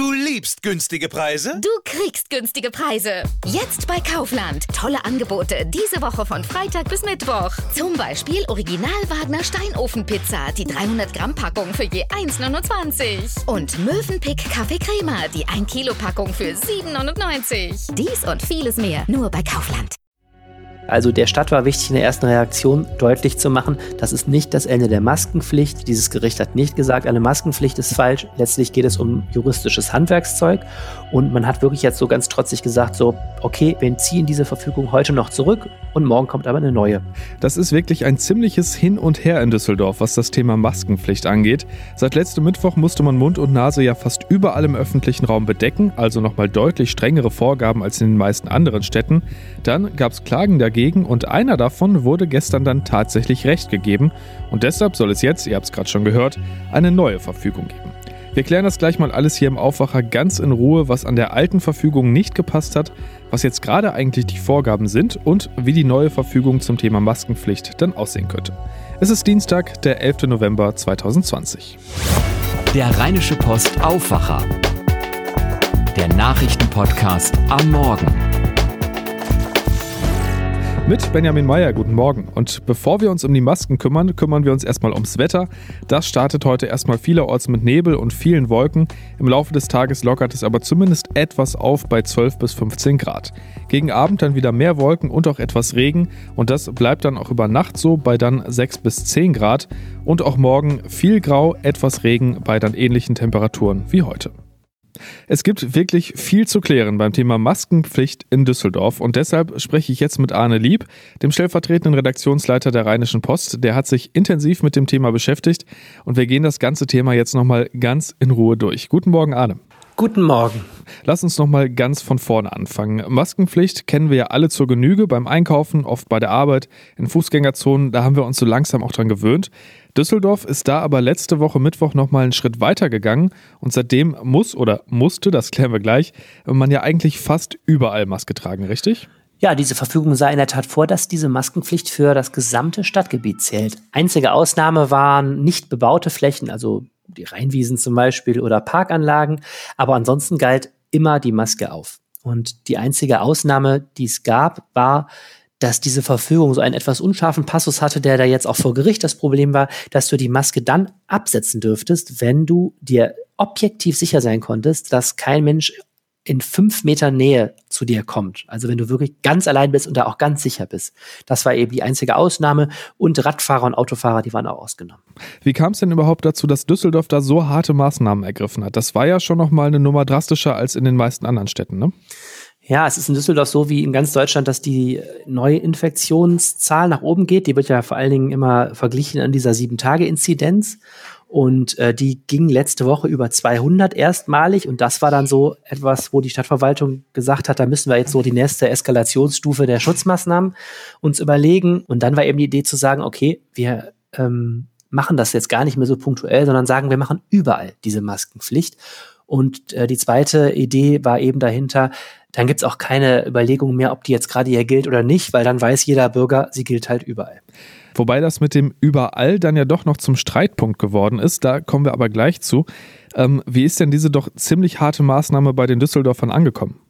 Du liebst günstige Preise? Du kriegst günstige Preise. Jetzt bei Kaufland. Tolle Angebote diese Woche von Freitag bis Mittwoch. Zum Beispiel Original Wagner Steinofenpizza, die 300 Gramm Packung für je 1,29. Und Möwenpick Kaffee Crema, die 1 Kilo Packung für 7,99. Dies und vieles mehr nur bei Kaufland. Also der Stadt war wichtig in der ersten Reaktion deutlich zu machen, das ist nicht das Ende der Maskenpflicht. Dieses Gericht hat nicht gesagt, eine Maskenpflicht ist falsch. Letztlich geht es um juristisches Handwerkszeug und man hat wirklich jetzt so ganz trotzig gesagt, so, okay, wir ziehen diese Verfügung heute noch zurück und morgen kommt aber eine neue. Das ist wirklich ein ziemliches Hin und Her in Düsseldorf, was das Thema Maskenpflicht angeht. Seit letztem Mittwoch musste man Mund und Nase ja fast überall im öffentlichen Raum bedecken, also nochmal deutlich strengere Vorgaben als in den meisten anderen Städten. Dann gab es Klagen dagegen und einer davon wurde gestern dann tatsächlich recht gegeben und deshalb soll es jetzt, ihr habt es gerade schon gehört, eine neue Verfügung geben. Wir klären das gleich mal alles hier im Aufwacher ganz in Ruhe, was an der alten Verfügung nicht gepasst hat, was jetzt gerade eigentlich die Vorgaben sind und wie die neue Verfügung zum Thema Maskenpflicht dann aussehen könnte. Es ist Dienstag, der 11. November 2020. Der Rheinische Post Aufwacher. Der Nachrichtenpodcast am Morgen mit Benjamin Meyer. Guten Morgen. Und bevor wir uns um die Masken kümmern, kümmern wir uns erstmal ums Wetter. Das startet heute erstmal vielerorts mit Nebel und vielen Wolken. Im Laufe des Tages lockert es aber zumindest etwas auf bei 12 bis 15 Grad. Gegen Abend dann wieder mehr Wolken und auch etwas Regen. Und das bleibt dann auch über Nacht so bei dann 6 bis 10 Grad. Und auch morgen viel Grau, etwas Regen bei dann ähnlichen Temperaturen wie heute. Es gibt wirklich viel zu klären beim Thema Maskenpflicht in Düsseldorf und deshalb spreche ich jetzt mit Arne Lieb, dem stellvertretenden Redaktionsleiter der Rheinischen Post. Der hat sich intensiv mit dem Thema beschäftigt und wir gehen das ganze Thema jetzt nochmal ganz in Ruhe durch. Guten Morgen, Arne. Guten Morgen. Lass uns nochmal ganz von vorne anfangen. Maskenpflicht kennen wir ja alle zur Genüge beim Einkaufen, oft bei der Arbeit, in Fußgängerzonen, da haben wir uns so langsam auch dran gewöhnt. Düsseldorf ist da aber letzte Woche Mittwoch nochmal einen Schritt weiter gegangen und seitdem muss oder musste, das klären wir gleich, man ja eigentlich fast überall Maske tragen, richtig? Ja, diese Verfügung sah in der Tat vor, dass diese Maskenpflicht für das gesamte Stadtgebiet zählt. Einzige Ausnahme waren nicht bebaute Flächen, also die Rheinwiesen zum Beispiel oder Parkanlagen. Aber ansonsten galt immer die Maske auf. Und die einzige Ausnahme, die es gab, war, dass diese Verfügung so einen etwas unscharfen Passus hatte, der da jetzt auch vor Gericht das Problem war, dass du die Maske dann absetzen dürftest, wenn du dir objektiv sicher sein konntest, dass kein Mensch in fünf Meter Nähe zu dir kommt. Also wenn du wirklich ganz allein bist und da auch ganz sicher bist. Das war eben die einzige Ausnahme. Und Radfahrer und Autofahrer, die waren auch ausgenommen. Wie kam es denn überhaupt dazu, dass Düsseldorf da so harte Maßnahmen ergriffen hat? Das war ja schon noch mal eine Nummer drastischer als in den meisten anderen Städten, ne? Ja, es ist in Düsseldorf so wie in ganz Deutschland, dass die Neuinfektionszahl nach oben geht. Die wird ja vor allen Dingen immer verglichen an dieser Sieben-Tage-Inzidenz. Und äh, die ging letzte Woche über 200 erstmalig. Und das war dann so etwas, wo die Stadtverwaltung gesagt hat, da müssen wir jetzt so die nächste Eskalationsstufe der Schutzmaßnahmen uns überlegen. Und dann war eben die Idee zu sagen, okay, wir ähm, machen das jetzt gar nicht mehr so punktuell, sondern sagen, wir machen überall diese Maskenpflicht. Und äh, die zweite Idee war eben dahinter, dann gibt's auch keine Überlegung mehr, ob die jetzt gerade hier gilt oder nicht, weil dann weiß jeder Bürger, sie gilt halt überall. Wobei das mit dem überall dann ja doch noch zum Streitpunkt geworden ist. Da kommen wir aber gleich zu. Ähm, wie ist denn diese doch ziemlich harte Maßnahme bei den Düsseldorfern angekommen?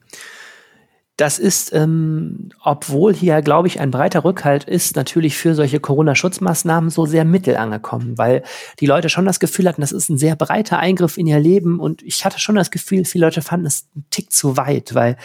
Das ist, ähm, obwohl hier, glaube ich, ein breiter Rückhalt ist, natürlich für solche Corona-Schutzmaßnahmen so sehr mittel angekommen, weil die Leute schon das Gefühl hatten, das ist ein sehr breiter Eingriff in ihr Leben und ich hatte schon das Gefühl, viele Leute fanden es einen Tick zu weit, weil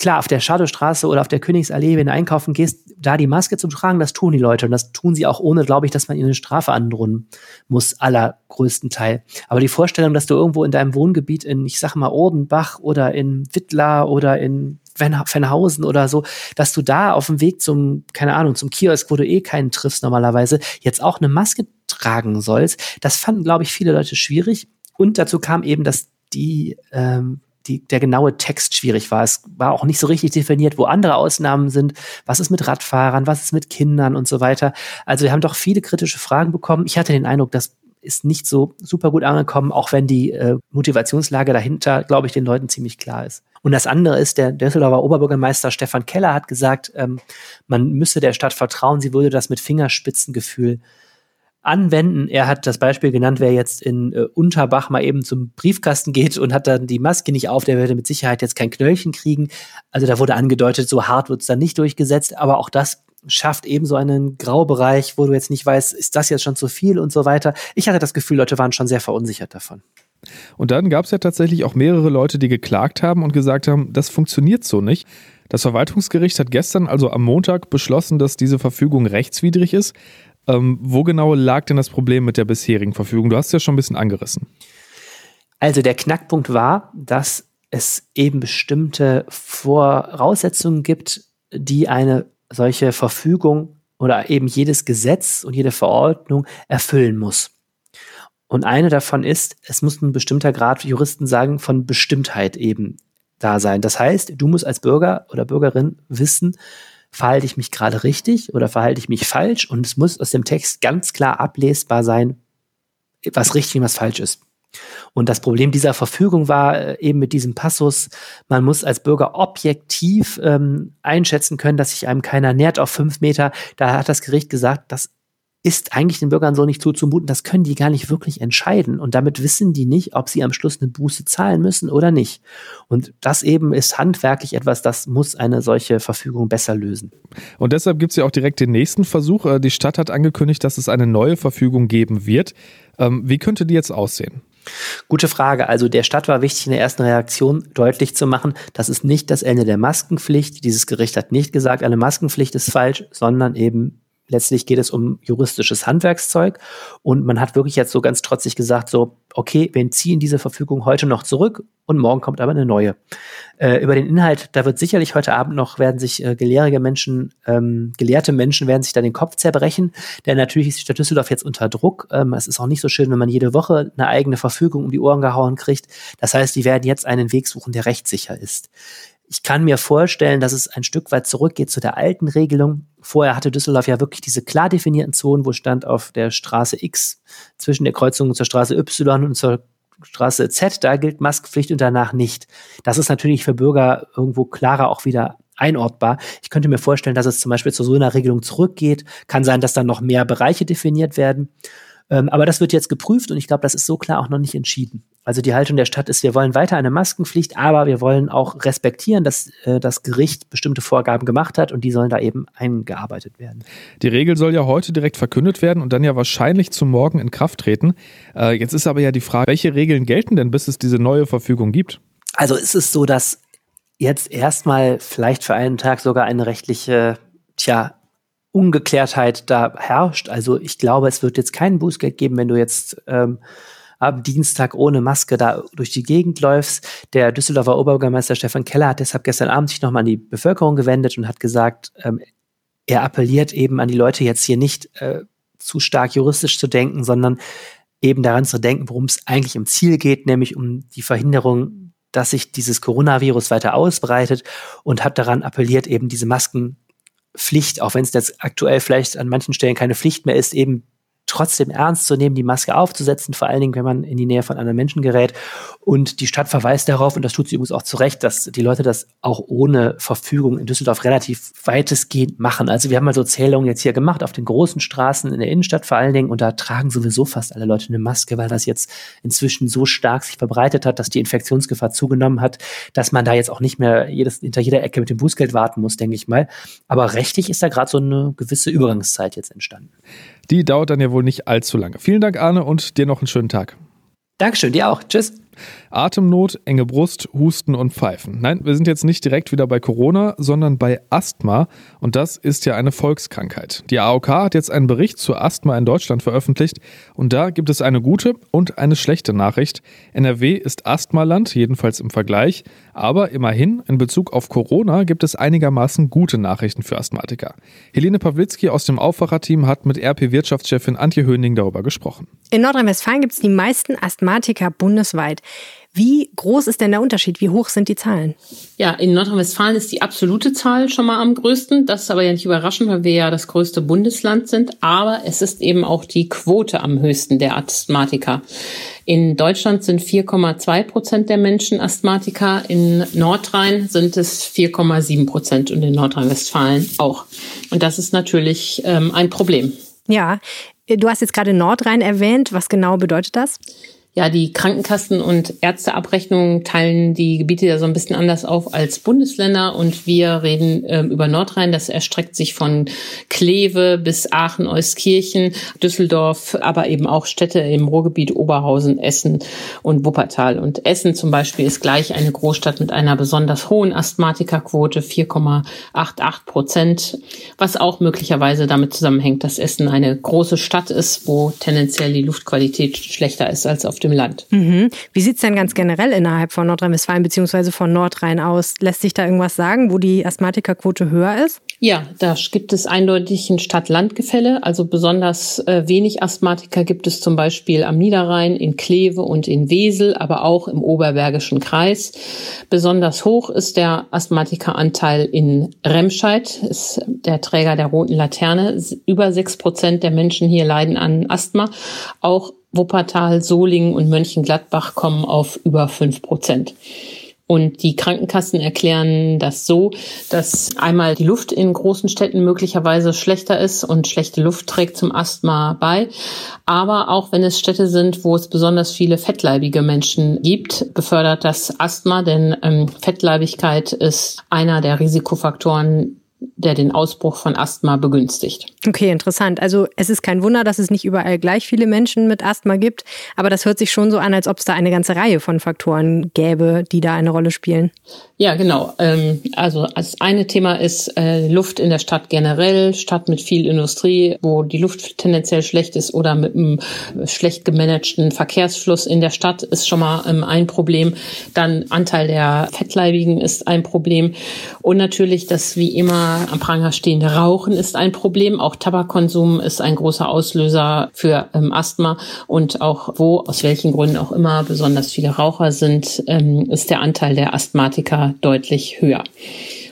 klar, auf der Schadowstraße oder auf der Königsallee, wenn du einkaufen gehst, da die Maske zu tragen, das tun die Leute. Und das tun sie auch ohne, glaube ich, dass man ihnen eine Strafe androhen muss, allergrößten Teil. Aber die Vorstellung, dass du irgendwo in deinem Wohngebiet in, ich sag mal, Ordenbach oder in Wittlar oder in Venhausen oder so, dass du da auf dem Weg zum, keine Ahnung, zum Kiosk, wo du eh keinen triffst normalerweise, jetzt auch eine Maske tragen sollst, das fanden, glaube ich, viele Leute schwierig. Und dazu kam eben, dass die ähm, die, der genaue Text schwierig war. Es war auch nicht so richtig definiert, wo andere Ausnahmen sind. Was ist mit Radfahrern? Was ist mit Kindern und so weiter? Also wir haben doch viele kritische Fragen bekommen. Ich hatte den Eindruck, das ist nicht so super gut angekommen, auch wenn die äh, Motivationslage dahinter, glaube ich, den Leuten ziemlich klar ist. Und das andere ist, der Düsseldorfer Oberbürgermeister Stefan Keller hat gesagt, ähm, man müsse der Stadt vertrauen, sie würde das mit Fingerspitzengefühl anwenden. Er hat das Beispiel genannt, wer jetzt in äh, Unterbach mal eben zum Briefkasten geht und hat dann die Maske nicht auf, der würde mit Sicherheit jetzt kein Knöllchen kriegen. Also da wurde angedeutet, so hart wird es dann nicht durchgesetzt, aber auch das schafft eben so einen Graubereich, wo du jetzt nicht weißt, ist das jetzt schon zu viel und so weiter. Ich hatte das Gefühl, Leute waren schon sehr verunsichert davon. Und dann gab es ja tatsächlich auch mehrere Leute, die geklagt haben und gesagt haben, das funktioniert so nicht. Das Verwaltungsgericht hat gestern, also am Montag, beschlossen, dass diese Verfügung rechtswidrig ist. Ähm, wo genau lag denn das Problem mit der bisherigen Verfügung? Du hast es ja schon ein bisschen angerissen. Also der Knackpunkt war, dass es eben bestimmte Voraussetzungen gibt, die eine solche Verfügung oder eben jedes Gesetz und jede Verordnung erfüllen muss. Und eine davon ist, es muss ein bestimmter Grad, Juristen sagen, von Bestimmtheit eben da sein. Das heißt, du musst als Bürger oder Bürgerin wissen, verhalte ich mich gerade richtig oder verhalte ich mich falsch? Und es muss aus dem Text ganz klar ablesbar sein, was richtig und was falsch ist. Und das Problem dieser Verfügung war äh, eben mit diesem Passus, man muss als Bürger objektiv ähm, einschätzen können, dass sich einem keiner nährt auf fünf Meter. Da hat das Gericht gesagt, das ist eigentlich den Bürgern so nicht zuzumuten, das können die gar nicht wirklich entscheiden. Und damit wissen die nicht, ob sie am Schluss eine Buße zahlen müssen oder nicht. Und das eben ist handwerklich etwas, das muss eine solche Verfügung besser lösen. Und deshalb gibt es ja auch direkt den nächsten Versuch. Äh, die Stadt hat angekündigt, dass es eine neue Verfügung geben wird. Ähm, wie könnte die jetzt aussehen? Gute Frage. Also der Stadt war wichtig in der ersten Reaktion deutlich zu machen, das ist nicht das Ende der Maskenpflicht. Dieses Gericht hat nicht gesagt, eine Maskenpflicht ist falsch, sondern eben letztlich geht es um juristisches Handwerkszeug und man hat wirklich jetzt so ganz trotzig gesagt, so, okay, wir ziehen diese Verfügung heute noch zurück und morgen kommt aber eine neue. Äh, über den Inhalt, da wird sicherlich heute Abend noch, werden sich äh, gelehrige Menschen, ähm, gelehrte Menschen werden sich da den Kopf zerbrechen, denn natürlich ist die Stadt Düsseldorf jetzt unter Druck. Ähm, es ist auch nicht so schön, wenn man jede Woche eine eigene Verfügung um die Ohren gehauen kriegt. Das heißt, die werden jetzt einen Weg suchen, der rechtssicher ist. Ich kann mir vorstellen, dass es ein Stück weit zurückgeht zu der alten Regelung. Vorher hatte Düsseldorf ja wirklich diese klar definierten Zonen, wo stand auf der Straße X zwischen der Kreuzung zur Straße Y und zur Straße Z, da gilt Maskenpflicht und danach nicht. Das ist natürlich für Bürger irgendwo klarer auch wieder einordbar. Ich könnte mir vorstellen, dass es zum Beispiel zu so einer Regelung zurückgeht. Kann sein, dass dann noch mehr Bereiche definiert werden. Ähm, aber das wird jetzt geprüft und ich glaube, das ist so klar auch noch nicht entschieden. Also die Haltung der Stadt ist, wir wollen weiter eine Maskenpflicht, aber wir wollen auch respektieren, dass äh, das Gericht bestimmte Vorgaben gemacht hat und die sollen da eben eingearbeitet werden. Die Regel soll ja heute direkt verkündet werden und dann ja wahrscheinlich zum Morgen in Kraft treten. Äh, jetzt ist aber ja die Frage, welche Regeln gelten denn, bis es diese neue Verfügung gibt? Also ist es so, dass jetzt erstmal vielleicht für einen Tag sogar eine rechtliche, tja, Ungeklärtheit da herrscht. Also ich glaube, es wird jetzt kein Bußgeld geben, wenn du jetzt ähm, am Dienstag ohne Maske da durch die Gegend läufst. Der Düsseldorfer Oberbürgermeister Stefan Keller hat deshalb gestern Abend sich nochmal an die Bevölkerung gewendet und hat gesagt, ähm, er appelliert eben an die Leute jetzt hier nicht äh, zu stark juristisch zu denken, sondern eben daran zu denken, worum es eigentlich im Ziel geht, nämlich um die Verhinderung, dass sich dieses Coronavirus weiter ausbreitet und hat daran appelliert, eben diese Masken Pflicht, auch wenn es jetzt aktuell vielleicht an manchen Stellen keine Pflicht mehr ist, eben trotzdem ernst zu nehmen, die Maske aufzusetzen, vor allen Dingen, wenn man in die Nähe von anderen Menschen gerät. Und die Stadt verweist darauf, und das tut sie übrigens auch zu Recht, dass die Leute das auch ohne Verfügung in Düsseldorf relativ weitestgehend machen. Also wir haben mal so Zählungen jetzt hier gemacht auf den großen Straßen in der Innenstadt vor allen Dingen und da tragen sowieso fast alle Leute eine Maske, weil das jetzt inzwischen so stark sich verbreitet hat, dass die Infektionsgefahr zugenommen hat, dass man da jetzt auch nicht mehr jedes, hinter jeder Ecke mit dem Bußgeld warten muss, denke ich mal. Aber rechtlich ist da gerade so eine gewisse Übergangszeit jetzt entstanden. Die dauert dann ja wohl nicht allzu lange. Vielen Dank, Arne, und dir noch einen schönen Tag. Dankeschön, dir auch. Tschüss. Atemnot, enge Brust, Husten und Pfeifen. Nein, wir sind jetzt nicht direkt wieder bei Corona, sondern bei Asthma. Und das ist ja eine Volkskrankheit. Die AOK hat jetzt einen Bericht zur Asthma in Deutschland veröffentlicht. Und da gibt es eine gute und eine schlechte Nachricht. NRW ist Asthmaland, jedenfalls im Vergleich. Aber immerhin, in Bezug auf Corona gibt es einigermaßen gute Nachrichten für Asthmatiker. Helene Pawlitzki aus dem Aufwacherteam hat mit RP-Wirtschaftschefin Antje Höning darüber gesprochen. In Nordrhein-Westfalen gibt es die meisten Asthmatiker bundesweit. Wie groß ist denn der Unterschied? Wie hoch sind die Zahlen? Ja, in Nordrhein-Westfalen ist die absolute Zahl schon mal am größten. Das ist aber ja nicht überraschend, weil wir ja das größte Bundesland sind. Aber es ist eben auch die Quote am höchsten der Asthmatiker. In Deutschland sind 4,2 Prozent der Menschen Asthmatiker. In Nordrhein sind es 4,7 Prozent und in Nordrhein-Westfalen auch. Und das ist natürlich ähm, ein Problem. Ja, Du hast jetzt gerade Nordrhein erwähnt. Was genau bedeutet das? Ja, die Krankenkassen und Ärzteabrechnungen teilen die Gebiete ja so ein bisschen anders auf als Bundesländer und wir reden äh, über Nordrhein. Das erstreckt sich von Kleve bis Aachen, Euskirchen, Düsseldorf, aber eben auch Städte im Ruhrgebiet Oberhausen, Essen und Wuppertal. Und Essen zum Beispiel ist gleich eine Großstadt mit einer besonders hohen Asthmatikerquote, 4,88 Prozent, was auch möglicherweise damit zusammenhängt, dass Essen eine große Stadt ist, wo tendenziell die Luftqualität schlechter ist als auf dem Land. Mhm. Wie sieht es denn ganz generell innerhalb von Nordrhein-Westfalen bzw. von Nordrhein aus? Lässt sich da irgendwas sagen, wo die Asthmatikerquote höher ist? Ja, da gibt es eindeutig ein Stadt-Land-Gefälle. Also besonders äh, wenig Asthmatiker gibt es zum Beispiel am Niederrhein, in Kleve und in Wesel, aber auch im Oberbergischen Kreis. Besonders hoch ist der Asthmatikeranteil in Remscheid, ist der Träger der roten Laterne. Über sechs Prozent der Menschen hier leiden an Asthma. Auch Wuppertal, Solingen und Mönchengladbach kommen auf über fünf Prozent. Und die Krankenkassen erklären das so, dass einmal die Luft in großen Städten möglicherweise schlechter ist und schlechte Luft trägt zum Asthma bei. Aber auch wenn es Städte sind, wo es besonders viele fettleibige Menschen gibt, befördert das Asthma, denn ähm, Fettleibigkeit ist einer der Risikofaktoren, der den Ausbruch von Asthma begünstigt. Okay, interessant. Also es ist kein Wunder, dass es nicht überall gleich viele Menschen mit Asthma gibt, aber das hört sich schon so an, als ob es da eine ganze Reihe von Faktoren gäbe, die da eine Rolle spielen. Ja, genau. Ähm, also das eine Thema ist äh, Luft in der Stadt generell, Stadt mit viel Industrie, wo die Luft tendenziell schlecht ist oder mit einem schlecht gemanagten Verkehrsfluss in der Stadt ist schon mal ähm, ein Problem. Dann Anteil der Fettleibigen ist ein Problem und natürlich das wie immer am Pranger stehende Rauchen ist ein Problem. Auch Tabakkonsum ist ein großer Auslöser für ähm, Asthma und auch wo, aus welchen Gründen auch immer, besonders viele Raucher sind, ähm, ist der Anteil der Asthmatiker deutlich höher.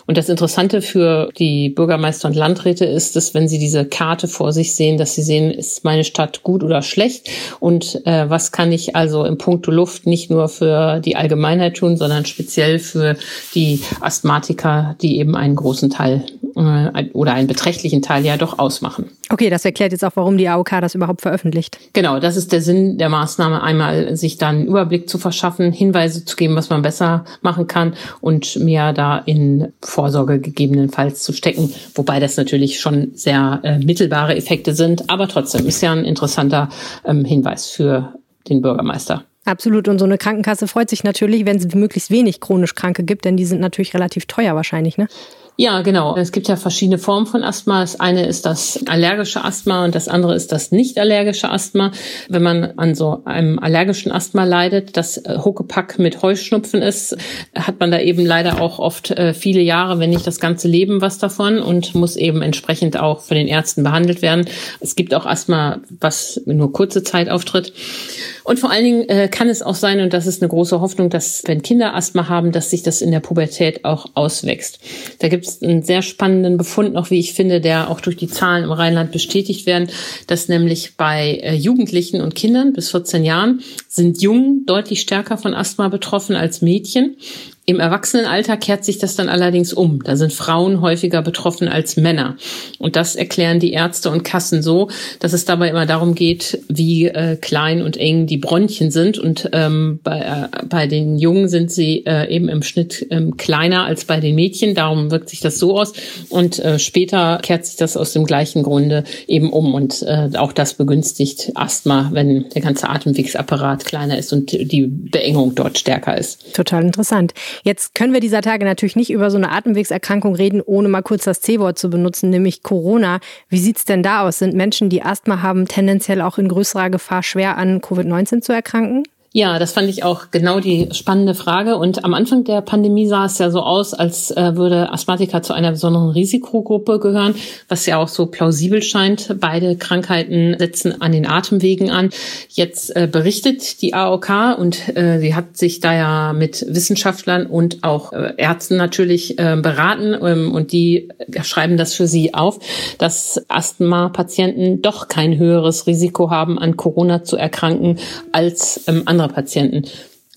Und das Interessante für die Bürgermeister und Landräte ist, dass wenn sie diese Karte vor sich sehen, dass sie sehen, ist meine Stadt gut oder schlecht? Und äh, was kann ich also im Punkto Luft nicht nur für die Allgemeinheit tun, sondern speziell für die Asthmatiker, die eben einen großen Teil äh, oder einen beträchtlichen Teil ja doch ausmachen. Okay, das erklärt jetzt auch, warum die AOK das überhaupt veröffentlicht. Genau, das ist der Sinn der Maßnahme, einmal sich dann einen Überblick zu verschaffen, Hinweise zu geben, was man besser machen kann und mehr da in Vorsorge gegebenenfalls zu stecken, wobei das natürlich schon sehr äh, mittelbare Effekte sind, aber trotzdem ist ja ein interessanter ähm, Hinweis für den Bürgermeister. Absolut. Und so eine Krankenkasse freut sich natürlich, wenn es möglichst wenig chronisch Kranke gibt, denn die sind natürlich relativ teuer wahrscheinlich, ne? Ja, genau. Es gibt ja verschiedene Formen von Asthma. Das eine ist das allergische Asthma und das andere ist das nicht allergische Asthma. Wenn man an so einem allergischen Asthma leidet, das äh, Huckepack mit Heuschnupfen ist, hat man da eben leider auch oft äh, viele Jahre, wenn nicht das ganze Leben was davon und muss eben entsprechend auch von den Ärzten behandelt werden. Es gibt auch Asthma, was nur kurze Zeit auftritt. Und vor allen Dingen äh, kann es auch sein, und das ist eine große Hoffnung, dass wenn Kinder Asthma haben, dass sich das in der Pubertät auch auswächst. Da gibt es einen sehr spannenden Befund noch, wie ich finde, der auch durch die Zahlen im Rheinland bestätigt werden, dass nämlich bei äh, Jugendlichen und Kindern bis 14 Jahren sind Jungen deutlich stärker von Asthma betroffen als Mädchen. Im Erwachsenenalter kehrt sich das dann allerdings um. Da sind Frauen häufiger betroffen als Männer. Und das erklären die Ärzte und Kassen so, dass es dabei immer darum geht, wie äh, klein und eng die Bronchien sind. Und ähm, bei, äh, bei den Jungen sind sie äh, eben im Schnitt ähm, kleiner als bei den Mädchen. Darum wirkt sich das so aus. Und äh, später kehrt sich das aus dem gleichen Grunde eben um. Und äh, auch das begünstigt Asthma, wenn der ganze Atemwegsapparat kleiner ist und die Beengung dort stärker ist. Total interessant. Jetzt können wir dieser Tage natürlich nicht über so eine Atemwegserkrankung reden, ohne mal kurz das C-Wort zu benutzen, nämlich Corona. Wie sieht's denn da aus? Sind Menschen, die Asthma haben, tendenziell auch in größerer Gefahr, schwer an Covid-19 zu erkranken? Ja, das fand ich auch genau die spannende Frage. Und am Anfang der Pandemie sah es ja so aus, als äh, würde Asthmatiker zu einer besonderen Risikogruppe gehören, was ja auch so plausibel scheint. Beide Krankheiten setzen an den Atemwegen an. Jetzt äh, berichtet die AOK und äh, sie hat sich da ja mit Wissenschaftlern und auch Ärzten natürlich beraten ähm, und die schreiben das für sie auf, dass Asthma-Patienten doch kein höheres Risiko haben, an Corona zu erkranken als ähm, andere Patienten.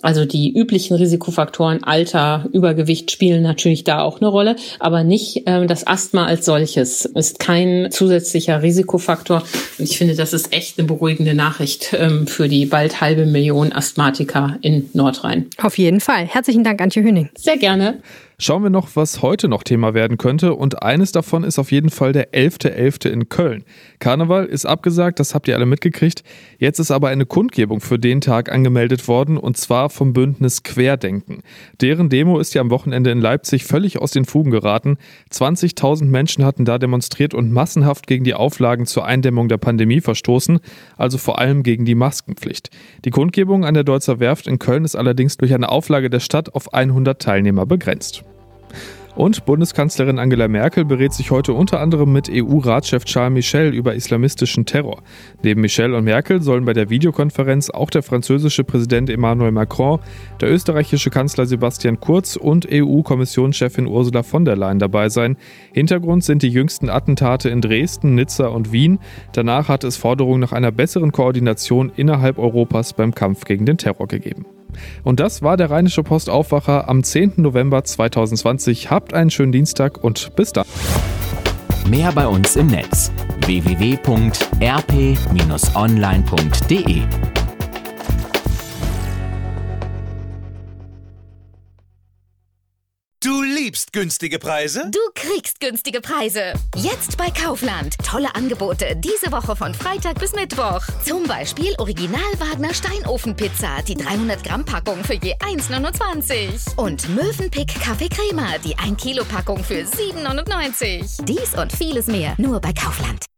Also die üblichen Risikofaktoren Alter, Übergewicht spielen natürlich da auch eine Rolle, aber nicht ähm, das Asthma als solches ist kein zusätzlicher Risikofaktor. Und ich finde, das ist echt eine beruhigende Nachricht ähm, für die bald halbe Million Asthmatiker in Nordrhein. Auf jeden Fall. Herzlichen Dank, Antje Höning. Sehr gerne. Schauen wir noch, was heute noch Thema werden könnte. Und eines davon ist auf jeden Fall der 11.11. .11. in Köln. Karneval ist abgesagt, das habt ihr alle mitgekriegt. Jetzt ist aber eine Kundgebung für den Tag angemeldet worden und zwar vom Bündnis Querdenken. Deren Demo ist ja am Wochenende in Leipzig völlig aus den Fugen geraten. 20.000 Menschen hatten da demonstriert und massenhaft gegen die Auflagen zur Eindämmung der Pandemie verstoßen, also vor allem gegen die Maskenpflicht. Die Kundgebung an der Deutzer Werft in Köln ist allerdings durch eine Auflage der Stadt auf 100 Teilnehmer begrenzt. Und Bundeskanzlerin Angela Merkel berät sich heute unter anderem mit EU-Ratschef Charles Michel über islamistischen Terror. Neben Michel und Merkel sollen bei der Videokonferenz auch der französische Präsident Emmanuel Macron, der österreichische Kanzler Sebastian Kurz und EU-Kommissionschefin Ursula von der Leyen dabei sein. Hintergrund sind die jüngsten Attentate in Dresden, Nizza und Wien. Danach hat es Forderungen nach einer besseren Koordination innerhalb Europas beim Kampf gegen den Terror gegeben. Und das war der Rheinische Post Aufwacher am 10. November 2020. Habt einen schönen Dienstag und bis dann. Mehr bei uns im Netz www.rp-online.de liebst günstige Preise? Du kriegst günstige Preise. Jetzt bei Kaufland. Tolle Angebote diese Woche von Freitag bis Mittwoch. Zum Beispiel Original Wagner Steinofenpizza, die 300 Gramm Packung für je 1,29. Und Mövenpick Kaffee die 1 Kilo Packung für 7,99. Dies und vieles mehr nur bei Kaufland.